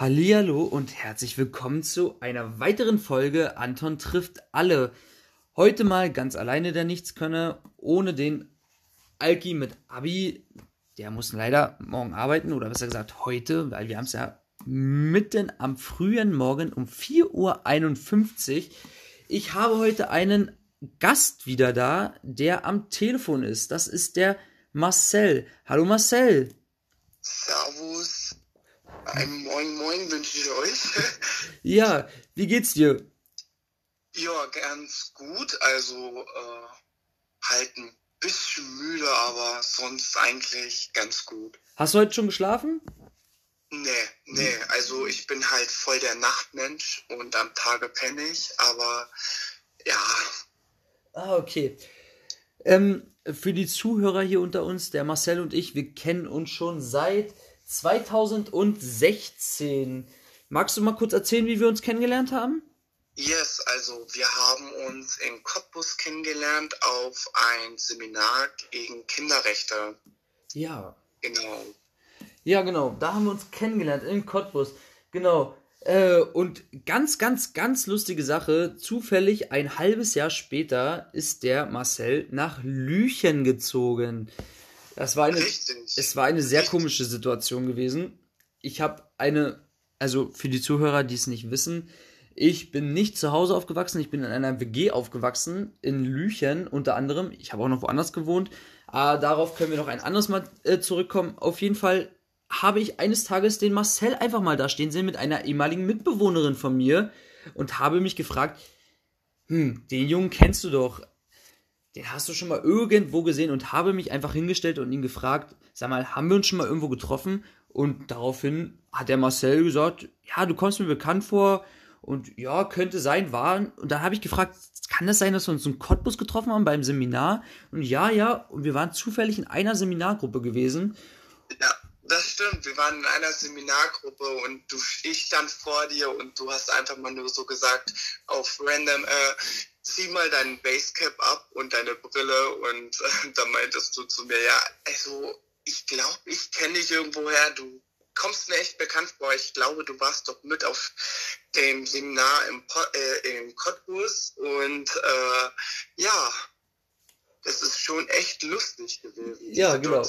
Hallihallo und herzlich willkommen zu einer weiteren Folge Anton trifft alle. Heute mal ganz alleine der Nichtskönner, ohne den Alki mit Abi. Der muss leider morgen arbeiten oder besser gesagt heute, weil wir haben es ja mitten am frühen Morgen um 4.51 Uhr. Ich habe heute einen Gast wieder da, der am Telefon ist. Das ist der Marcel. Hallo Marcel. Servus. Ein Moin Moin wünsche ich euch. ja, wie geht's dir? Ja, ganz gut. Also äh, halt ein bisschen müde, aber sonst eigentlich ganz gut. Hast du heute schon geschlafen? Nee, nee. Also ich bin halt voll der Nachtmensch und am Tage penne ich, aber ja. Ah, okay. Ähm, für die Zuhörer hier unter uns, der Marcel und ich, wir kennen uns schon seit 2016. Magst du mal kurz erzählen, wie wir uns kennengelernt haben? Yes, also wir haben uns in Cottbus kennengelernt auf ein Seminar gegen Kinderrechte. Ja. Genau. Ja, genau. Da haben wir uns kennengelernt in Cottbus. Genau. Äh, und ganz, ganz, ganz lustige Sache. Zufällig ein halbes Jahr später ist der Marcel nach Lüchen gezogen. Das war eine, Richtig. es war eine sehr Richtig. komische Situation gewesen. Ich habe eine, also für die Zuhörer, die es nicht wissen, ich bin nicht zu Hause aufgewachsen, ich bin in einer WG aufgewachsen, in Lüchen unter anderem. Ich habe auch noch woanders gewohnt. Aber darauf können wir noch ein anderes Mal äh, zurückkommen. Auf jeden Fall habe ich eines Tages den Marcel einfach mal da stehen sehen mit einer ehemaligen Mitbewohnerin von mir und habe mich gefragt, hm, den Jungen kennst du doch den hast du schon mal irgendwo gesehen und habe mich einfach hingestellt und ihn gefragt, sag mal, haben wir uns schon mal irgendwo getroffen? Und daraufhin hat der Marcel gesagt, ja, du kommst mir bekannt vor und ja, könnte sein, war. Und dann habe ich gefragt, kann das sein, dass wir uns einen Cottbus getroffen haben beim Seminar? Und ja, ja, und wir waren zufällig in einer Seminargruppe gewesen. Ja, das stimmt. Wir waren in einer Seminargruppe und du, ich stand vor dir und du hast einfach mal nur so gesagt, auf random, äh, zieh mal deinen Basecap ab und deine Brille und äh, dann meintest du zu mir, ja, also ich glaube, ich kenne dich irgendwoher, du kommst mir echt bekannt vor, ich glaube, du warst doch mit auf dem Seminar im, äh, im Cottbus und äh, ja, das ist schon echt lustig gewesen. Ja, genau.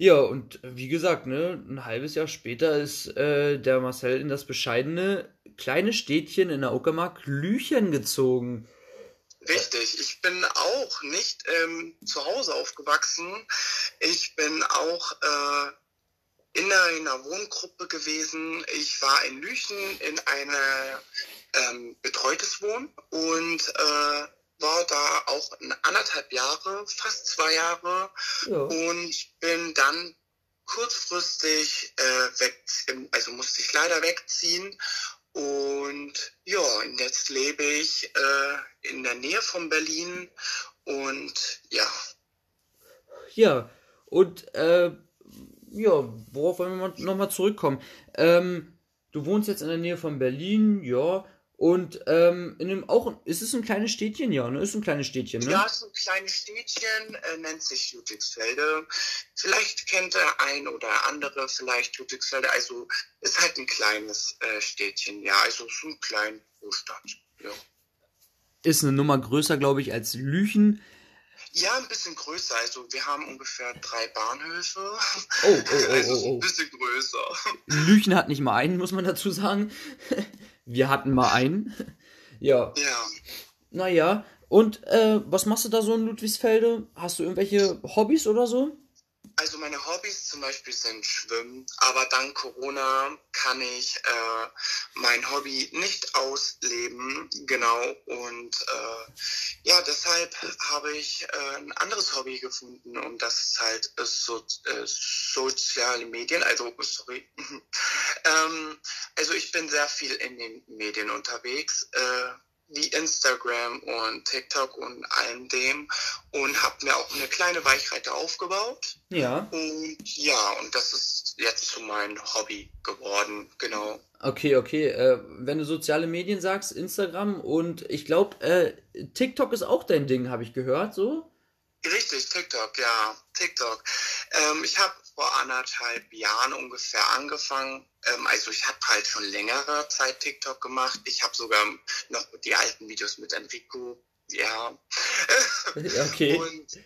Ja, und wie gesagt, ne, ein halbes Jahr später ist äh, der Marcel in das bescheidene kleine Städtchen in der Uckermark Lüchen gezogen. Richtig, ich bin auch nicht ähm, zu Hause aufgewachsen. Ich bin auch äh, in einer Wohngruppe gewesen. Ich war in Lüchen in einer ähm, betreutes Wohnen und äh, war da auch anderthalb Jahre, fast zwei Jahre ja. und bin dann kurzfristig äh, weg, also musste ich leider wegziehen und ja, und jetzt lebe ich äh, in der Nähe von Berlin und ja. Ja, und äh, ja, worauf wollen wir nochmal zurückkommen? Ähm, du wohnst jetzt in der Nähe von Berlin, ja. Und ähm, in dem auch, ist es ein kleines Städtchen, ja, ne? Ist ein kleines Städtchen, ne? Ja, es ist ein kleines Städtchen, äh, nennt sich Ludwigsfelde. Vielleicht kennt der ein oder andere vielleicht Ludwigsfelde. Also ist halt ein kleines äh, Städtchen, ja, also so ein kleines Großstadt, ja. Ist eine Nummer größer, glaube ich, als Lüchen. Ja, ein bisschen größer. Also wir haben ungefähr drei Bahnhöfe. Oh, oh, oh, also oh, oh. ein bisschen größer. Lüchen hat nicht mal einen, muss man dazu sagen. Wir hatten mal einen. ja. Ja. Naja. Und äh, was machst du da so in Ludwigsfelde? Hast du irgendwelche Hobbys oder so? Also meine Hobbys zum Beispiel sind Schwimmen, aber dank Corona kann ich äh, mein Hobby nicht ausleben, genau. Und äh, ja, deshalb habe ich äh, ein anderes Hobby gefunden und das ist halt äh, so, äh, soziale Medien. Also sorry, ähm, also ich bin sehr viel in den Medien unterwegs. Wie Instagram und TikTok und allem dem und habe mir auch eine kleine Weichreite aufgebaut. Ja. Und ja, und das ist jetzt zu meinem Hobby geworden, genau. Okay, okay. Äh, wenn du soziale Medien sagst, Instagram und ich glaube, äh, TikTok ist auch dein Ding, habe ich gehört, so? Richtig, TikTok, ja, TikTok. Ähm, ich habe vor anderthalb Jahren ungefähr angefangen. Ähm, also ich habe halt schon längere Zeit TikTok gemacht. Ich habe sogar noch die alten Videos mit Enrico. Ja. okay. Und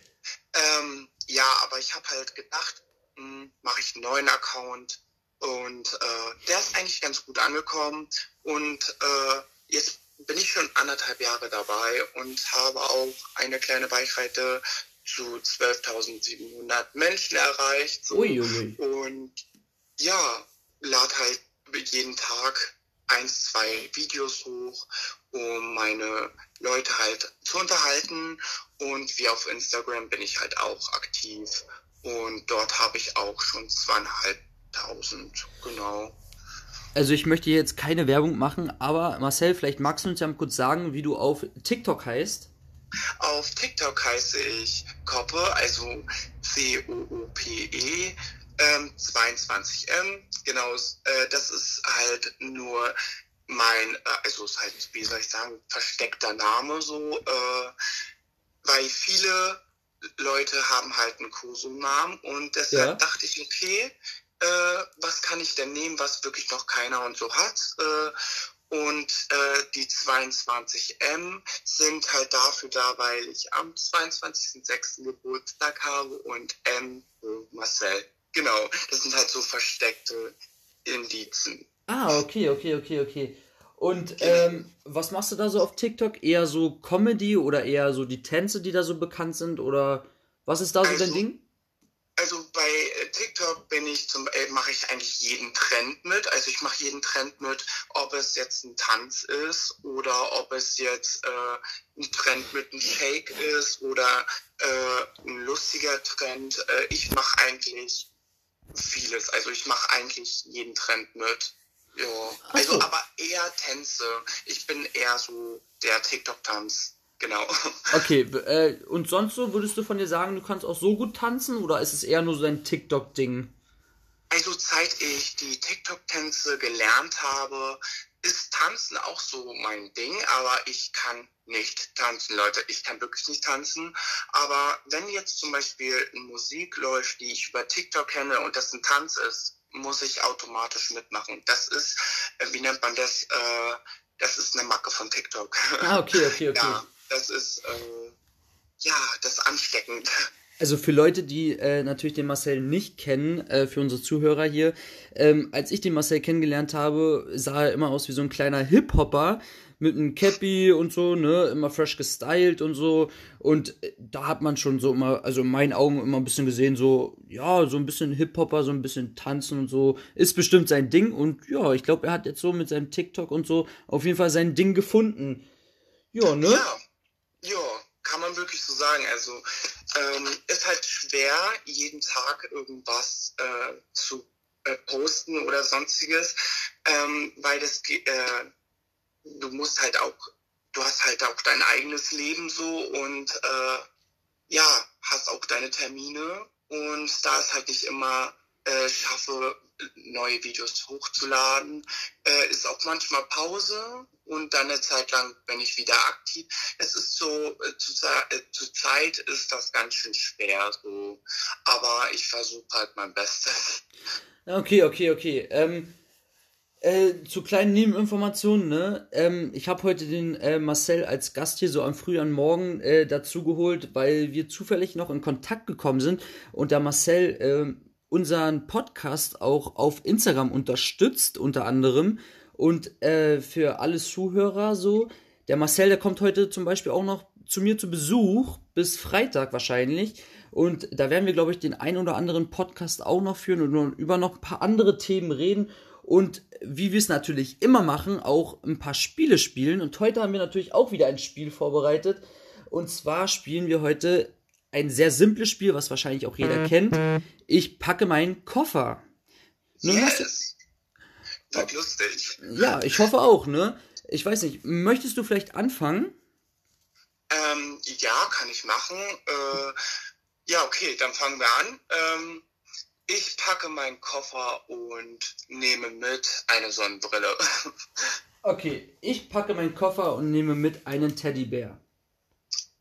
ähm, ja, aber ich habe halt gedacht, hm, mache ich einen neuen Account. Und äh, der ist eigentlich ganz gut angekommen. Und äh, jetzt bin ich schon anderthalb Jahre dabei und habe auch eine kleine Reichweite zu 12.700 Menschen erreicht. So. Uiuiui. Und ja, lade halt jeden Tag eins, zwei Videos hoch, um meine Leute halt zu unterhalten. Und wie auf Instagram bin ich halt auch aktiv. Und dort habe ich auch schon zweieinhalbtausend, genau. Also ich möchte jetzt keine Werbung machen, aber Marcel, vielleicht magst du uns ja mal kurz sagen, wie du auf TikTok heißt. Auf TikTok heiße ich Koppe, also C-O-O-P-E, ähm, 22M. Genau, äh, das ist halt nur mein, äh, also ist halt, wie soll ich sagen, versteckter Name so, äh, weil viele Leute haben halt einen Koso-Namen und deshalb Ja. dachte ich, okay, äh, was kann ich denn nehmen, was wirklich noch keiner und so hat. Äh, und äh, die 22M sind halt dafür da, weil ich am 22.06. Geburtstag habe und M für Marcel. Genau, das sind halt so versteckte Indizen. Ah, okay, okay, okay, okay. Und ähm, was machst du da so auf TikTok? Eher so Comedy oder eher so die Tänze, die da so bekannt sind? Oder was ist da so dein Also- Ding? Also bei äh, TikTok bin ich zum äh, mache ich eigentlich jeden Trend mit. Also ich mache jeden Trend mit, ob es jetzt ein Tanz ist oder ob es jetzt äh, ein Trend mit einem Shake ist oder äh, ein lustiger Trend. Äh, ich mache eigentlich vieles. Also ich mache eigentlich jeden Trend mit. Ja. Also so. aber eher Tänze. Ich bin eher so der TikTok-Tanz. Genau. Okay, äh, und sonst so, würdest du von dir sagen, du kannst auch so gut tanzen oder ist es eher nur so ein TikTok-Ding? Also seit ich die TikTok-Tänze gelernt habe, ist Tanzen auch so mein Ding, aber ich kann nicht tanzen, Leute. Ich kann wirklich nicht tanzen. Aber wenn jetzt zum Beispiel eine Musik läuft, die ich über TikTok kenne und das ein Tanz ist, muss ich automatisch mitmachen. Das ist, äh, wie nennt man das? Äh, das ist eine Macke von TikTok. Ah, okay, okay, okay. Ja, das ist, äh, ja, das ist ansteckend. Also für Leute, die äh, natürlich den Marcel nicht kennen, äh, für unsere Zuhörer hier, ähm, als ich den Marcel kennengelernt habe, sah er immer aus wie so ein kleiner Hip-Hopper mit einem Cappy und so, ne, immer fresh gestylt und so. Und äh, da hat man schon so immer, also in meinen Augen immer ein bisschen gesehen, so, ja, so ein bisschen Hip-Hopper, so ein bisschen tanzen und so, ist bestimmt sein Ding. Und ja, ich glaube, er hat jetzt so mit seinem TikTok und so auf jeden Fall sein Ding gefunden. Ja, ne? Ja, kann man wirklich so sagen. Also ähm, ist halt schwer, jeden Tag irgendwas äh, zu äh, posten oder sonstiges, ähm, weil das äh, du musst halt auch, du hast halt auch dein eigenes Leben so und äh, ja, hast auch deine Termine und da es halt nicht immer äh, schaffe, neue Videos hochzuladen, äh, ist auch manchmal Pause und dann eine Zeit lang bin ich wieder aktiv. Es ist so, äh, zu, äh, zur Zeit ist das ganz schön schwer so, aber ich versuche halt mein Bestes. Okay, okay, okay. Ähm, äh, zu kleinen Nebeninformationen, ne? Ähm, ich habe heute den äh, Marcel als Gast hier so am frühen Morgen äh, dazu geholt, weil wir zufällig noch in Kontakt gekommen sind und der Marcel ähm, unseren Podcast auch auf Instagram unterstützt, unter anderem. Und äh, für alle Zuhörer so, der Marcel, der kommt heute zum Beispiel auch noch zu mir zu Besuch, bis Freitag wahrscheinlich. Und da werden wir, glaube ich, den ein oder anderen Podcast auch noch führen und über noch ein paar andere Themen reden. Und wie wir es natürlich immer machen, auch ein paar Spiele spielen. Und heute haben wir natürlich auch wieder ein Spiel vorbereitet. Und zwar spielen wir heute ein sehr simples Spiel, was wahrscheinlich auch jeder kennt. Ich packe meinen Koffer. Nun hast du- Yes! Wird lustig. ja, ich hoffe auch, ne? Ich weiß nicht, möchtest du vielleicht anfangen? Ähm, ja, kann ich machen. Äh, ja, okay, dann fangen wir an. Ähm, ich packe meinen Koffer und nehme mit eine Sonnenbrille. Okay, ich packe meinen Koffer und nehme mit einen Teddybär.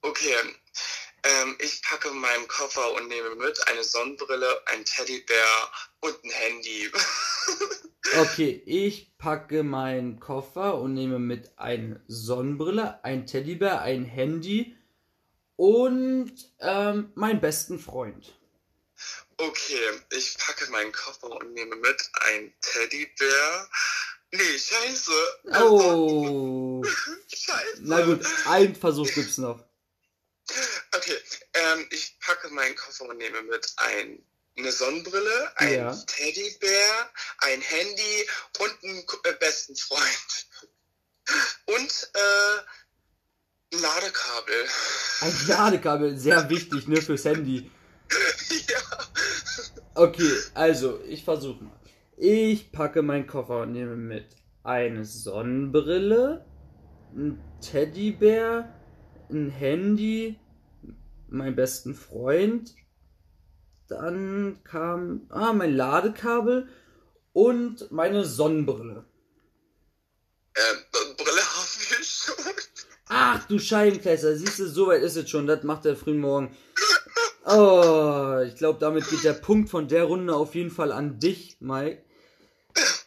Okay, Ähm, ich packe meinen Koffer und nehme mit eine Sonnenbrille, ein Teddybär und ein Handy. okay, ich packe meinen Koffer und nehme mit eine Sonnenbrille, ein Teddybär, ein Handy und ähm, meinen besten Freund. Okay, ich packe meinen Koffer und nehme mit ein Teddybär. Nee, scheiße. Oh. scheiße. Na gut, ein Versuch gibt's noch. Okay, ähm, ich packe meinen Koffer und nehme mit ein, eine Sonnenbrille, ein ja. Teddybär, ein Handy und einen äh, besten Freund. Und äh, ein Ladekabel. Ein Ladekabel, sehr wichtig, ne, fürs Handy. ja. Okay, also, ich versuche mal. Ich packe meinen Koffer und nehme mit eine Sonnenbrille, ein Teddybär, ein Handy, meinen besten Freund. Dann kam ah, mein Ladekabel und meine Sonnenbrille. Äh, Brille haben wir schon. Ach du Scheibenkleister, siehst du, so weit ist es schon. Das macht der frühen Morgen. Oh, ich glaube, damit geht der Punkt von der Runde auf jeden Fall an dich, Mike.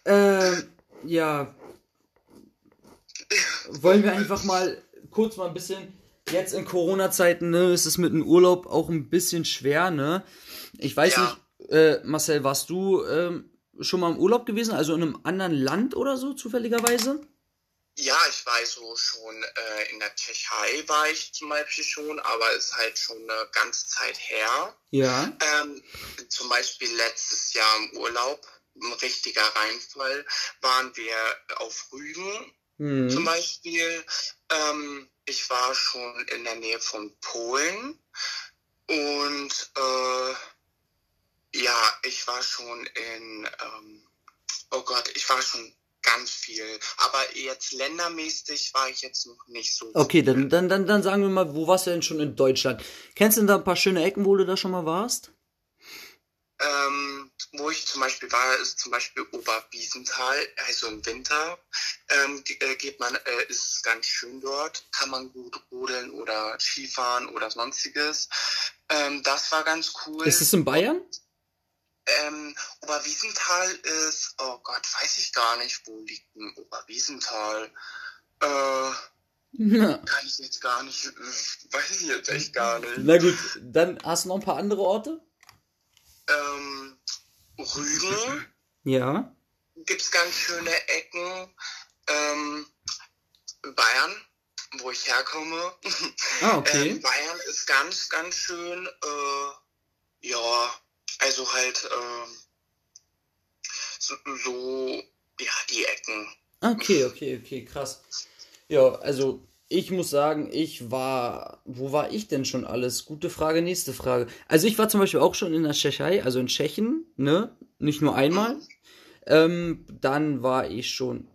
Ähm, ja. Wollen wir einfach mal kurz mal ein bisschen jetzt in Corona-Zeiten, ne, ist es mit dem Urlaub auch ein bisschen schwer, ne? Ich weiß ja. nicht, äh, Marcel, warst du ähm, schon mal im Urlaub gewesen, also in einem anderen Land oder so, zufälligerweise? Ja, ich weiß so schon, äh, in der Tschechei war ich zum Beispiel schon, aber ist halt schon eine ganze Zeit her. Ja. Ähm, zum Beispiel letztes Jahr im Urlaub, ein richtiger Reinfall, waren wir auf Rügen mhm. zum Beispiel. Ähm, ich war schon in der Nähe von Polen und äh, ja, ich war schon in, ähm, oh Gott, ich war schon ganz viel. Aber jetzt ländermäßig war ich jetzt noch nicht so. Okay, dann, dann, dann, dann sagen wir mal, wo warst du denn schon in Deutschland? Kennst du denn da ein paar schöne Ecken, wo du da schon mal warst? Ähm, wo ich zum Beispiel war, ist zum Beispiel Oberwiesenthal, also im Winter ähm, äh, geht man, äh, ist es ganz schön dort, kann man gut rodeln oder Skifahren oder sonstiges. Ähm, das war ganz cool. Ist es in Bayern? Ähm, Oberwiesenthal ist, oh Gott, weiß ich gar nicht, wo liegt denn Oberwiesenthal? Äh, ja. Kann ich jetzt gar nicht, weiß ich jetzt echt gar nicht. Na gut, dann hast du noch ein paar andere Orte? Ähm, Rügen. Ja. Gibt's ganz schöne Ecken. Ähm, Bayern, wo ich herkomme. Ah, okay. Ähm, Bayern ist ganz, ganz schön. Äh, ja, also halt äh, so, so, ja, die Ecken. Okay, okay, okay, krass. Ja, also ich muss sagen, ich war. Wo war ich denn schon alles? Gute Frage, nächste Frage. Also ich war zum Beispiel auch schon in der Tschechei, also in Tschechien, ne? Nicht nur einmal. Ähm, dann war ich schon,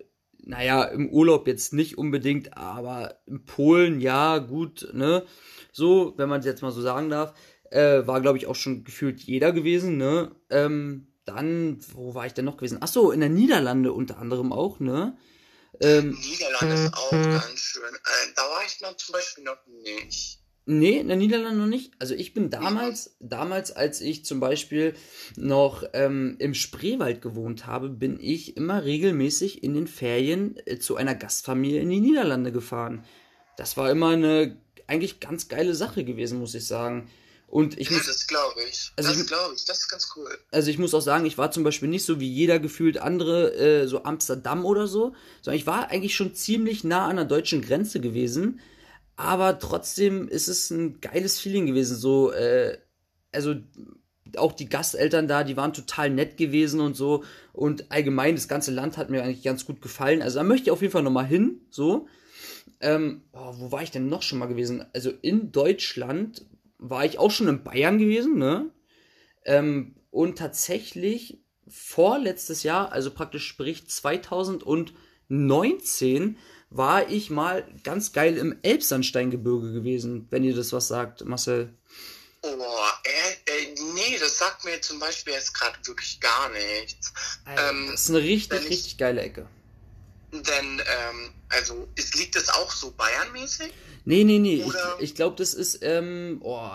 naja, im Urlaub jetzt nicht unbedingt, aber in Polen, ja, gut, ne? So, wenn man es jetzt mal so sagen darf. Äh, war, glaube ich, auch schon gefühlt jeder gewesen, ne? Ähm, dann, wo war ich denn noch gewesen? Ach so, in der Niederlande unter anderem auch, ne? Ähm, Niederlande ist auch ganz schön. Äh, da war ich noch zum Beispiel noch nicht. Nee, in der Niederlande noch nicht. Also ich bin damals, ja. damals, als ich zum Beispiel noch ähm, im Spreewald gewohnt habe, bin ich immer regelmäßig in den Ferien äh, zu einer Gastfamilie in die Niederlande gefahren. Das war immer eine eigentlich ganz geile Sache gewesen, muss ich sagen. Und ich ja, muss, das glaube ich. Also das glaube ich. Das ist ganz cool. Also ich muss auch sagen, ich war zum Beispiel nicht so wie jeder gefühlt andere, äh, so Amsterdam oder so, sondern ich war eigentlich schon ziemlich nah an der deutschen Grenze gewesen. Aber trotzdem ist es ein geiles Feeling gewesen. So, äh, also auch die Gasteltern da, die waren total nett gewesen und so. Und allgemein, das ganze Land hat mir eigentlich ganz gut gefallen. Also da möchte ich auf jeden Fall nochmal hin. So. Ähm, oh, wo war ich denn noch schon mal gewesen? Also in Deutschland war ich auch schon in Bayern gewesen, ne? Ähm, und tatsächlich vorletztes Jahr, also praktisch sprich 2019, war ich mal ganz geil im Elbsandsteingebirge gewesen, wenn ihr das was sagt, Marcel. Oh, äh, äh, nee, das sagt mir zum Beispiel jetzt gerade wirklich gar nichts. Ähm, das ist eine richtig, richtig geile Ecke. Denn, ähm, also, ist, liegt es auch so Bayern-mäßig? Nee, nee, nee. Oder? Ich, ich glaube, das ist, ähm, oh,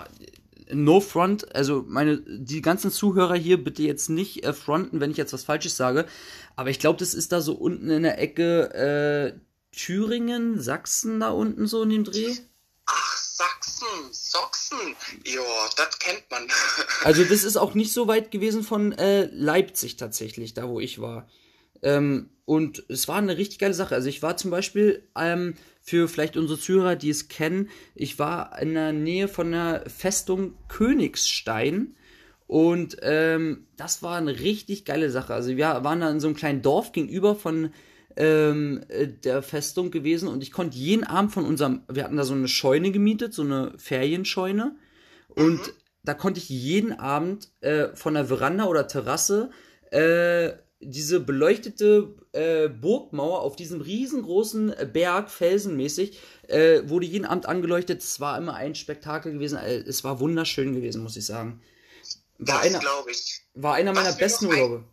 No Front, also meine, die ganzen Zuhörer hier bitte jetzt nicht äh, fronten, wenn ich jetzt was Falsches sage. Aber ich glaube, das ist da so unten in der Ecke äh, Thüringen, Sachsen da unten so in dem Dreh. Ach, Sachsen, Sachsen. Ja, das kennt man. also das ist auch nicht so weit gewesen von äh, Leipzig tatsächlich, da wo ich war. Ähm, und es war eine richtig geile Sache. Also ich war zum Beispiel ähm, für vielleicht unsere Zuhörer, die es kennen, ich war in der Nähe von der Festung Königstein. Und ähm, das war eine richtig geile Sache. Also wir waren da in so einem kleinen Dorf gegenüber von ähm, äh, der Festung gewesen und ich konnte jeden Abend von unserem, wir hatten da so eine Scheune gemietet, so eine Ferienscheune und mhm. da konnte ich jeden Abend äh, von der Veranda oder Terrasse äh, diese beleuchtete äh, Burgmauer auf diesem riesengroßen Berg, felsenmäßig, äh, wurde jeden Abend angeleuchtet. Es war immer ein Spektakel gewesen. Äh, es war wunderschön gewesen, muss ich sagen. War das ich. War einer meiner besten Urlaube.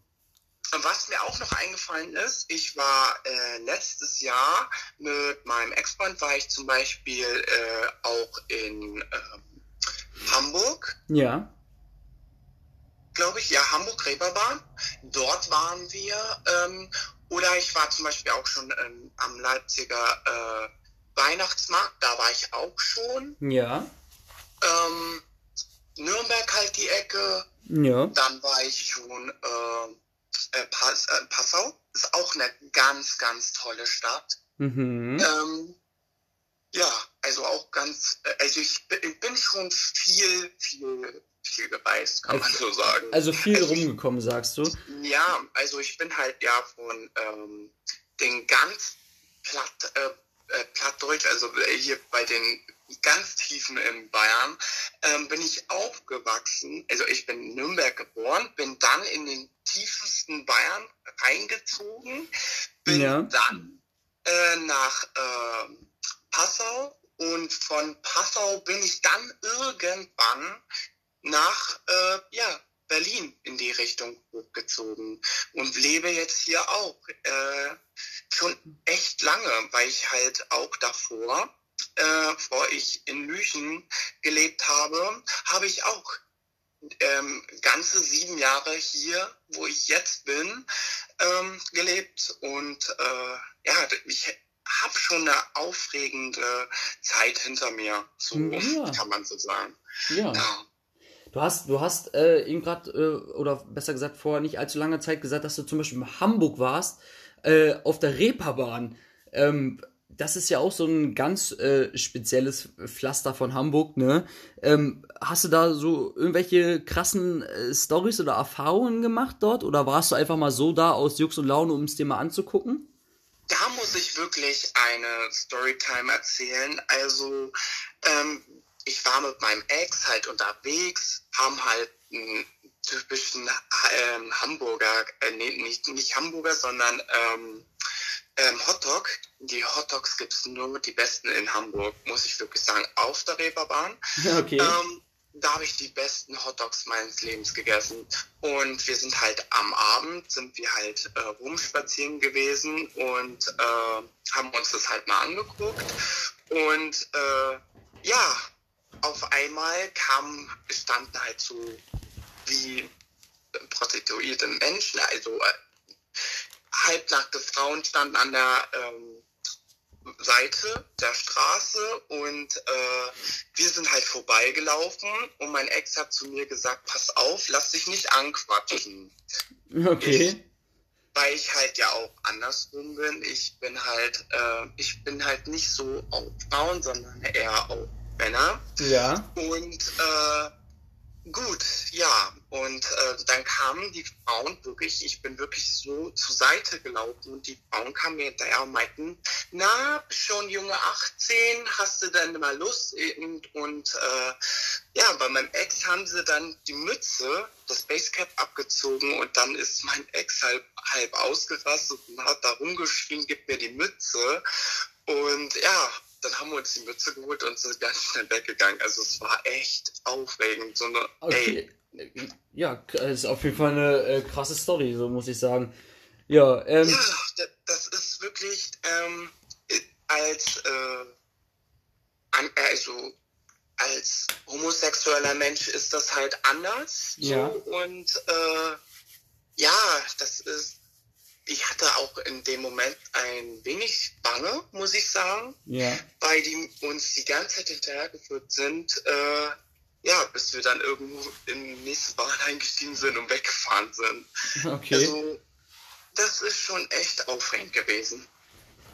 Was mir auch noch eingefallen ist, ich war äh, letztes Jahr mit meinem Ex-Freund, war ich zum Beispiel äh, auch in äh, Hamburg. Ja glaube ich, ja, Hamburg-Reeperbahn. Dort waren wir. Ähm, oder ich war zum Beispiel auch schon ähm, am Leipziger äh, Weihnachtsmarkt, da war ich auch schon. Ja. Ähm, Nürnberg halt die Ecke. Ja. Dann war ich schon äh, äh, Pass, äh, Passau. Ist auch eine ganz, ganz tolle Stadt. Mhm. Ähm, ja, also auch ganz, äh, also ich bin schon viel, viel viel gereist, kann also, man so sagen. Also viel also rumgekommen, ich, sagst du? Ja, also ich bin halt ja von ähm, den ganz platt, äh, äh, plattdeutsch, also hier bei den ganz tiefen in Bayern, ähm, bin ich aufgewachsen. Also ich bin in Nürnberg geboren, bin dann in den tiefsten Bayern reingezogen, bin ja. dann äh, nach äh, Passau und von Passau bin ich dann irgendwann nach äh, ja, Berlin in die Richtung hochgezogen und lebe jetzt hier auch äh, schon echt lange, weil ich halt auch davor, äh, bevor ich in Lüchen gelebt habe, habe ich auch ähm, ganze sieben Jahre hier, wo ich jetzt bin, ähm, gelebt und äh, ja, ich habe schon eine aufregende Zeit hinter mir, so ja. kann man so sagen. Ja. ja. Du hast, du hast äh, eben gerade, äh, oder besser gesagt vor nicht allzu langer Zeit gesagt, dass du zum Beispiel in Hamburg warst, äh, auf der Reeperbahn. Ähm, das ist ja auch so ein ganz äh, spezielles Pflaster von Hamburg, ne? Ähm, hast du da so irgendwelche krassen äh, Stories oder Erfahrungen gemacht dort? Oder warst du einfach mal so da aus Jux und Laune, um es dir mal anzugucken? Da muss ich wirklich eine Storytime erzählen. Also, ähm, ich war mit meinem Ex halt unterwegs, haben halt einen typischen ähm, Hamburger, äh, nee, nicht, nicht Hamburger, sondern ähm, ähm, Hotdog. Die Hotdogs gibt es nur die besten in Hamburg, muss ich wirklich sagen, auf der Reeperbahn. Okay. Ähm, da habe ich die besten Hotdogs meines Lebens gegessen. Und wir sind halt am Abend, sind wir halt äh, rumspazieren gewesen und äh, haben uns das halt mal angeguckt. Und äh, ja, auf einmal kamen, standen halt so wie prostituierte Menschen, also äh, halbnackte Frauen standen an der ähm, Seite der Straße und äh, wir sind halt vorbeigelaufen und mein Ex hat zu mir gesagt, pass auf, lass dich nicht anquatschen. Okay. Ich, weil ich halt ja auch andersrum bin. Ich bin halt, äh, ich bin halt nicht so auf Frauen, sondern eher auf Männer. Ja. Und äh, gut, ja. Und äh, dann kamen die Frauen wirklich, ich bin wirklich so zur Seite gelaufen und die Frauen kamen mir hinterher und meinten, na, schon junge 18, hast du denn mal Lust? Und, und äh, ja, bei meinem Ex haben sie dann die Mütze, das Basecap abgezogen und dann ist mein Ex halb, halb ausgerastet und hat da rumgeschrien, gib mir die Mütze. Und ja, dann haben wir uns die Mütze geholt und sind ganz schnell weggegangen. Also es war echt aufregend. So eine, okay. ey. Ja, es ist auf jeden Fall eine äh, krasse Story, so muss ich sagen. Ja, ähm, ja, das ist wirklich wirklich ähm, als, äh, an, also als homosexueller Mensch ist das halt anders. Ja. So, und äh, ja, das ist, ich hatte auch in dem Moment ein wenig Bange, muss ich sagen, Ja. weil die uns die ganze Zeit hinterhergeführt sind, äh, ja, bis wir dann irgendwo in die nächste Bahn eingestiegen sind und weggefahren sind. Okay. Also, das ist schon echt aufregend gewesen.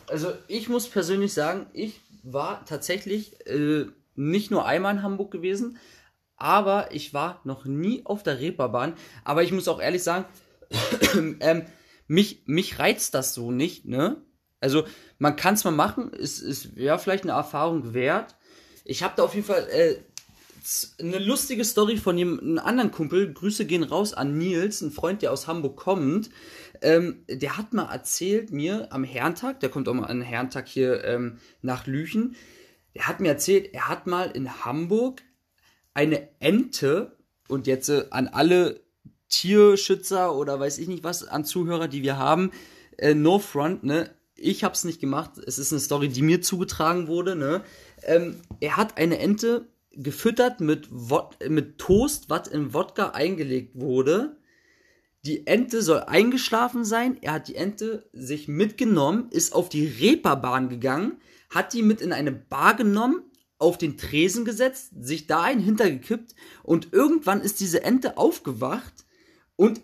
Also ich muss persönlich sagen, ich war tatsächlich äh, nicht nur einmal in Hamburg gewesen, aber ich war noch nie auf der Reeperbahn. Aber ich muss auch ehrlich sagen, ähm, mich, mich reizt das so nicht, ne? Also man kann es mal machen, es ist ja vielleicht eine Erfahrung wert. Ich habe da auf jeden Fall äh, eine lustige Story von einem, anderen Kumpel. Grüße gehen raus an Nils, ein Freund, der aus Hamburg kommt. Ähm, der hat mal erzählt mir am Herrentag, der kommt auch mal an Herrentag hier ähm, nach Lüchen. Der hat mir erzählt, er hat mal in Hamburg eine Ente und jetzt äh, an alle Tierschützer oder weiß ich nicht was an Zuhörer, die wir haben, äh, no front, ne? Ich hab's nicht gemacht. Es ist eine Story, die mir zugetragen wurde, ne? Ähm, er hat eine Ente gefüttert mit, mit Toast, was in Wodka eingelegt wurde. Die Ente soll eingeschlafen sein. Er hat die Ente sich mitgenommen, ist auf die Reeperbahn gegangen, hat die mit in eine Bar genommen, auf den Tresen gesetzt, sich da ein hintergekippt und irgendwann ist diese Ente aufgewacht und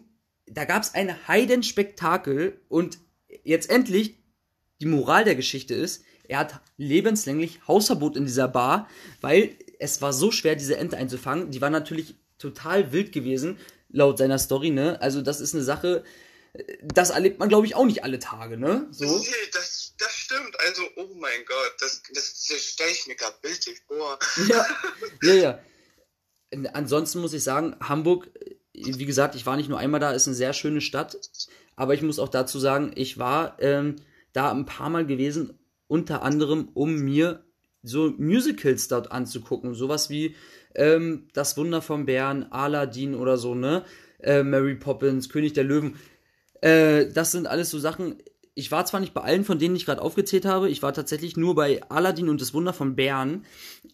da gab es ein Heidenspektakel und jetzt endlich die Moral der Geschichte ist, er hat lebenslänglich Hausverbot in dieser Bar, weil es war so schwer, diese Ente einzufangen. Die war natürlich total wild gewesen, laut seiner Story, ne? Also das ist eine Sache, das erlebt man, glaube ich, auch nicht alle Tage, ne? So. Nee, das, das stimmt. Also, oh mein Gott, das, das, das stelle ich mir gerade bildlich vor. Ja, ja, ja. Ansonsten muss ich sagen, Hamburg, wie gesagt, ich war nicht nur einmal da, ist eine sehr schöne Stadt. Aber ich muss auch dazu sagen, ich war ähm, da ein paar Mal gewesen, unter anderem, um mir so Musicals dort anzugucken. Sowas wie ähm, Das Wunder vom Bären, Aladdin oder so, ne? Äh, Mary Poppins, König der Löwen. Äh, das sind alles so Sachen. Ich war zwar nicht bei allen von denen ich gerade aufgezählt habe, ich war tatsächlich nur bei Aladdin und das Wunder vom Bären,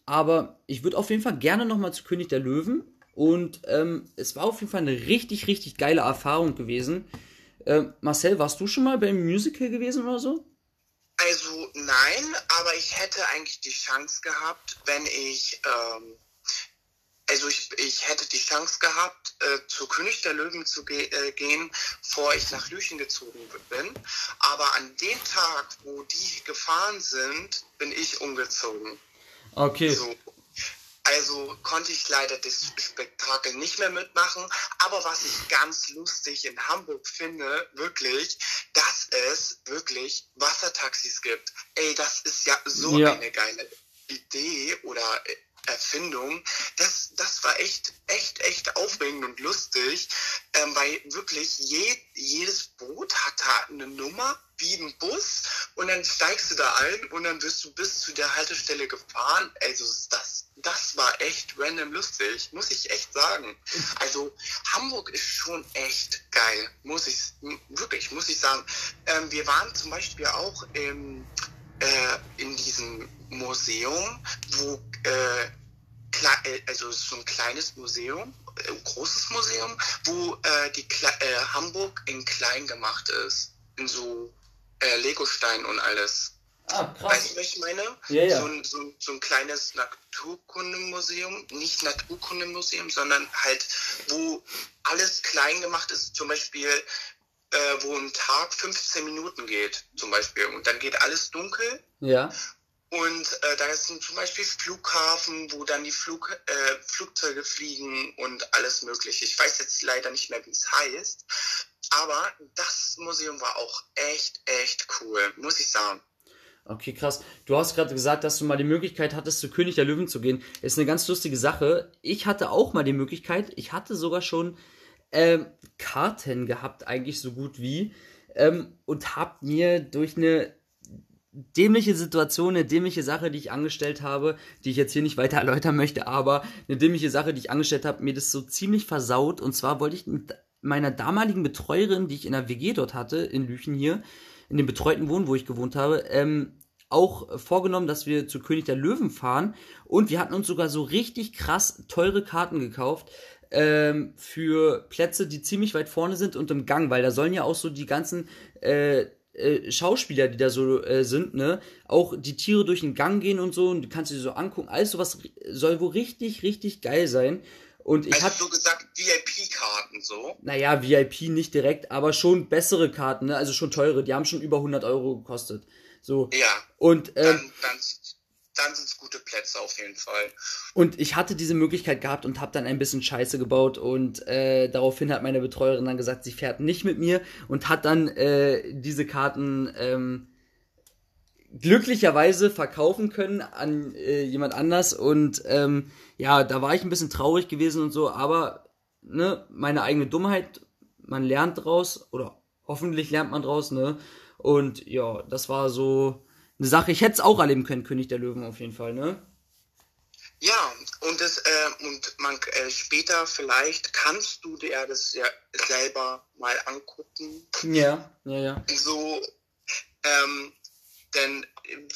aber ich würde auf jeden Fall gerne nochmal zu König der Löwen und ähm, es war auf jeden Fall eine richtig, richtig geile Erfahrung gewesen. Äh, Marcel, warst du schon mal beim Musical gewesen oder so? Also nein, aber ich hätte eigentlich die Chance gehabt, wenn ich, ähm, also ich, ich hätte die Chance gehabt, äh, zu König der Löwen zu ge äh, gehen, bevor ich nach Lüchen gezogen bin. Aber an dem Tag, wo die gefahren sind, bin ich umgezogen. Okay. So. Also konnte ich leider das Spektakel nicht mehr mitmachen. Aber was ich ganz lustig in Hamburg finde, wirklich, dass es wirklich Wassertaxis gibt. Ey, das ist ja so Ja. eine geile Idee oder äh, Erfindung. Das, das war echt, echt, echt aufregend und lustig, ähm, weil wirklich je, jedes Boot hat da eine Nummer wie ein Bus und dann steigst du da ein und dann wirst du bis zu der Haltestelle gefahren. Also das, das war echt random lustig, muss ich echt sagen. Also Hamburg ist schon echt geil, muss ich wirklich, muss ich sagen. Ähm, wir waren zum Beispiel auch im, äh, in diesem Museum, wo äh, äh, also es ist so ein kleines Museum, äh, ein großes Museum, wo äh, die Kle äh, Hamburg in klein gemacht ist, in so äh, Legostein und alles. Ah, Weißt du, was ich meine? Ja, ja. So, ein, so, so ein kleines Naturkundemuseum, nicht Naturkundemuseum, sondern halt, wo alles klein gemacht ist, zum Beispiel, äh, wo ein Tag 15 Minuten geht, zum Beispiel. Und dann geht alles dunkel Ja. und äh, da ist zum Beispiel Flughafen, wo dann die Flug, äh, Flugzeuge fliegen und alles mögliche. Ich weiß jetzt leider nicht mehr, wie es heißt. Aber das Museum war auch echt, echt cool, muss ich sagen. Okay, krass. Du hast gerade gesagt, dass du mal die Möglichkeit hattest, zu König der Löwen zu gehen. Ist eine ganz lustige Sache. Ich hatte auch mal die Möglichkeit. Ich hatte sogar schon ähm, Karten gehabt, eigentlich so gut wie. Ähm, und hab mir durch eine dämliche Situation, eine dämliche Sache, die ich angestellt habe, die ich jetzt hier nicht weiter erläutern möchte, aber eine dämliche Sache, die ich angestellt habe, mir das so ziemlich versaut. Und zwar wollte ich mit meiner damaligen Betreuerin, die ich in der WG dort hatte, in Lüchen hier, in dem betreuten Wohnen, wo ich gewohnt habe, ähm, auch vorgenommen, dass wir zu König der Löwen fahren. Und wir hatten uns sogar so richtig krass teure Karten gekauft ähm, für Plätze, die ziemlich weit vorne sind und im Gang, weil da sollen ja auch so die ganzen äh, äh, Schauspieler, die da so äh, sind, ne, auch die Tiere durch den Gang gehen und so und du kannst dir so angucken. Alles sowas soll wohl richtig, richtig geil sein. Und ich Also hab, so gesagt VIP-Karten so. naja, VIP nicht direkt, aber schon bessere Karten, ne, also schon teure. Die haben schon über 100 Euro gekostet. So. Ja, Und, ähm, dann, dann, dann sind es gute Plätze auf jeden Fall. Und ich hatte diese Möglichkeit gehabt und habe dann ein bisschen Scheiße gebaut und äh, daraufhin hat meine Betreuerin dann gesagt, sie fährt nicht mit mir und hat dann äh, diese Karten ähm, glücklicherweise verkaufen können an äh, jemand anders und ähm, ja, da war ich ein bisschen traurig gewesen und so, aber ne, meine eigene Dummheit, man lernt draus oder hoffentlich lernt man draus, ne? Und ja, das war so eine Sache. Ich hätte es auch erleben können, König der Löwen auf jeden Fall, ne? Ja, und das, äh, und man äh, später vielleicht kannst du dir das ja selber mal angucken. Ja, ja, ja. So, ähm, denn äh,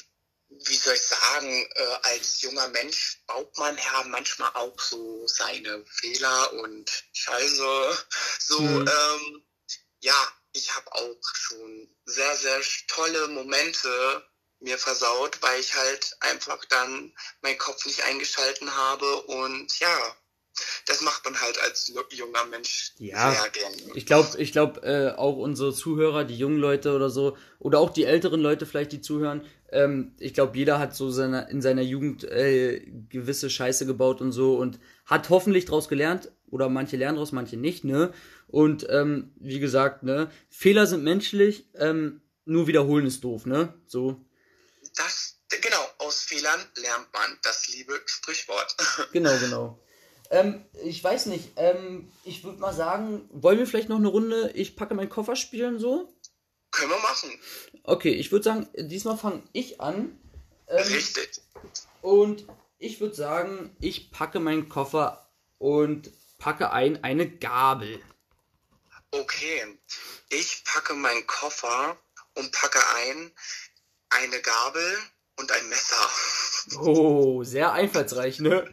wie soll ich sagen, äh, als junger Mensch baut man ja manchmal auch so seine Fehler und Scheiße. So, Mhm. ähm, ja, ich habe auch schon sehr, sehr tolle Momente mir versaut, weil ich halt einfach dann meinen Kopf nicht eingeschalten habe und ja, das macht man halt als ju- junger Mensch Ja. sehr gerne. Ich glaube, ich glaube, äh, auch unsere Zuhörer, die jungen Leute oder so, oder auch die älteren Leute vielleicht, die zuhören, ähm, ich glaube, jeder hat so seine, in seiner Jugend äh, gewisse Scheiße gebaut und so und hat hoffentlich draus gelernt, oder manche lernen draus, manche nicht, ne? Und ähm, wie gesagt, ne, Fehler sind menschlich, ähm, nur wiederholen ist doof, ne? So, Das, genau, aus Fehlern lernt man, das liebe Sprichwort. genau, genau. Ähm, ich weiß nicht, ähm, ich würde mal sagen, wollen wir vielleicht noch eine Runde, ich packe meinen Koffer spielen so? Können wir machen. Okay, ich würde sagen, diesmal fange ich an. Ähm, Richtig. und ich würde sagen, ich packe meinen Koffer und packe ein eine Gabel. Okay. Ich packe meinen Koffer und packe ein eine Gabel und ein Messer. Oh, sehr einfallsreich, ne?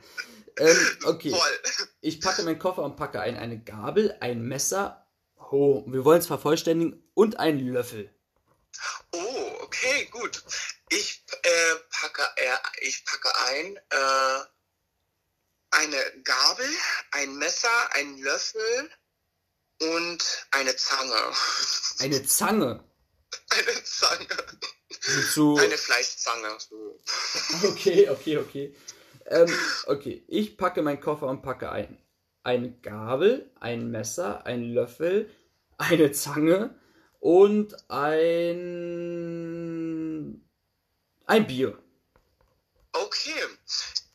Ähm, okay, Voll. ich packe meinen Koffer und packe ein eine Gabel, ein Messer. Oh, wir wollen es vervollständigen und einen Löffel. Oh, okay, gut. Ich äh, packe, äh, ich packe ein äh, eine Gabel, ein Messer, ein Löffel und eine Zange. Eine Zange. Eine Zange. Zu, Eine Fleischzange. So. Okay, okay, okay. Ähm, okay, ich packe meinen Koffer und packe ein. Eine Gabel, ein Messer, ein Löffel, eine Zange und ein. ein Bier. Okay,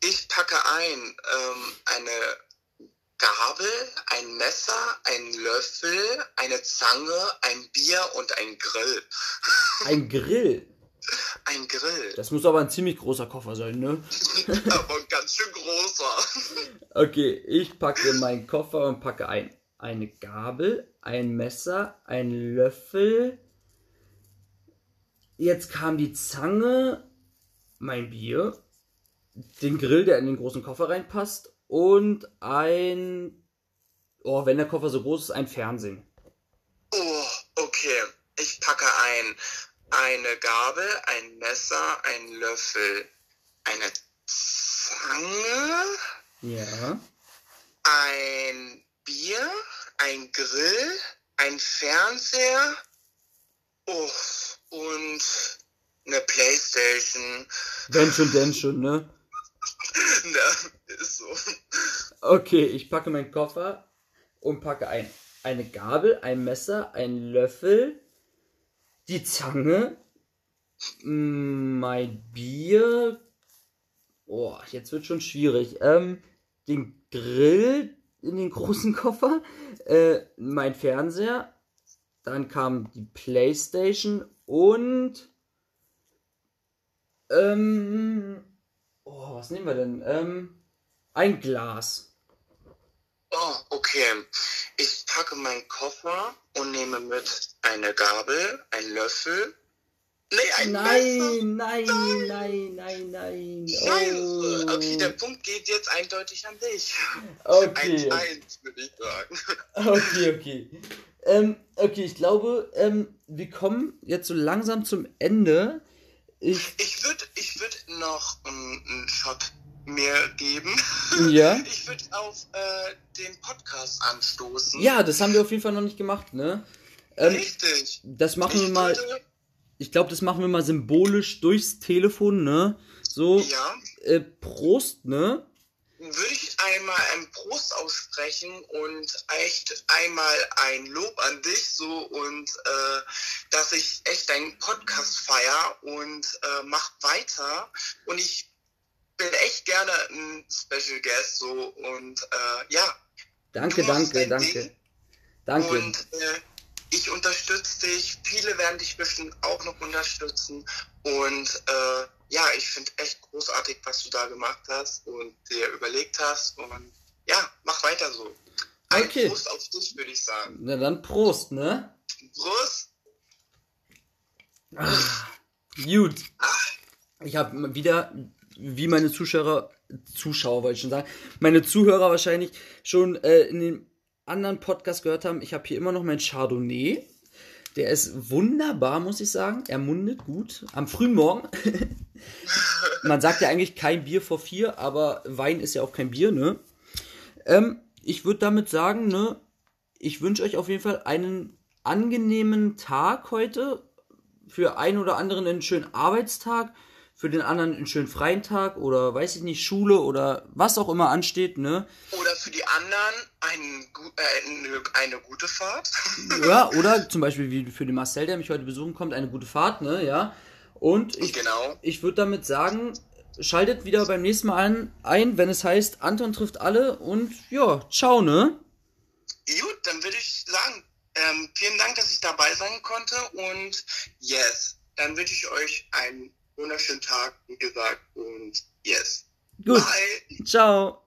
ich packe ein ähm, eine Gabel, ein Messer, ein Löffel, eine Zange, ein Bier und ein Grill. Ein Grill. Ein Grill, Das muss aber ein ziemlich großer Koffer sein, ne? aber ganz schön großer. Okay, ich packe meinen Koffer und packe ein. Eine Gabel, ein Messer, ein Löffel. Jetzt kam die Zange, mein Bier, den Grill, der in den großen Koffer reinpasst und ein, oh, wenn der Koffer so groß ist, ein Fernsehen. Oh, okay, ich packe ein eine Gabel, ein Messer, ein Löffel, eine Zange, Ja. ein Bier, ein Grill, ein Fernseher oh, und eine Playstation. Wenn schon, denn schon, ne? Ne, ist so. Okay, ich packe meinen Koffer und packe ein. Eine Gabel, ein Messer, ein Löffel, die Zange, mm, mein Bier. Oh, jetzt wird schon schwierig. Ähm, den Grill in den großen Koffer, äh, mein Fernseher, dann kam die Playstation und ähm, oh, was nehmen wir denn? Ähm, ein Glas. Oh, Oh, okay. Ich packe meinen Koffer und nehme mit eine Gabel, einen Löffel. Nee, ein Messer. Nein, nein, nein, nein, nein. Scheiße. Oh. Okay, der Punkt geht jetzt eindeutig an dich. Okay. 1-1, würde ich sagen. Okay, okay. Ähm, okay, ich glaube, ähm, wir kommen jetzt so langsam zum Ende. Ich, Ich würde ich würd noch einen, Shot mir geben. ja? Ich würde auf äh, den Podcast anstoßen. Ja, das haben wir auf jeden Fall noch nicht gemacht, ne? Ähm, Richtig. das machen wir Ich mal, würde- ich glaube, das machen wir mal symbolisch durchs Telefon, ne? So, Ja, äh, Prost, ne? würde ich einmal einen Prost aussprechen und echt einmal ein Lob an dich so und äh, dass ich echt deinen Podcast feier und äh, mach weiter und ich bin echt gerne ein Special Guest so und äh, ja. Danke, danke, danke. Ding Danke. Und äh, ich unterstütze dich, viele werden dich bestimmt auch noch unterstützen und äh, ja, ich finde echt großartig, was du da gemacht hast und dir überlegt hast und ja, mach weiter so. Ein Okay. Prost auf dich, würde ich sagen. Na dann Prost, ne? Prost! Gut. Ich habe wieder, wie meine Zuschauer, Zuschauer wollte ich schon sagen, meine Zuhörer wahrscheinlich schon äh, in dem anderen Podcast gehört haben, ich habe hier immer noch mein Chardonnay. Der ist wunderbar, muss ich sagen. Er mundet gut. Am frühen Morgen. Man sagt ja eigentlich kein Bier vor vier, aber Wein ist ja auch kein Bier, ne? Ähm, ich würde damit sagen, ne, ich wünsche euch auf jeden Fall einen angenehmen Tag heute. Für einen oder anderen einen schönen Arbeitstag, für den anderen einen schönen freien Tag oder weiß ich nicht, Schule oder was auch immer ansteht, ne? Oder für die anderen ein, äh, eine, gute Fahrt. Ja, oder zum Beispiel wie für den Marcel, der mich heute besuchen kommt, eine gute Fahrt, ne? Ja. Und ich, genau. ich würde damit sagen, schaltet wieder beim nächsten Mal an, ein, wenn es heißt, Anton trifft alle und ja, ciao, ne? Gut, dann würde ich sagen, ähm, vielen Dank, dass ich dabei sein konnte und yes, dann wünsche ich euch einen wunderschönen Tag, wie gesagt, und yes. Gut, Bye. ciao.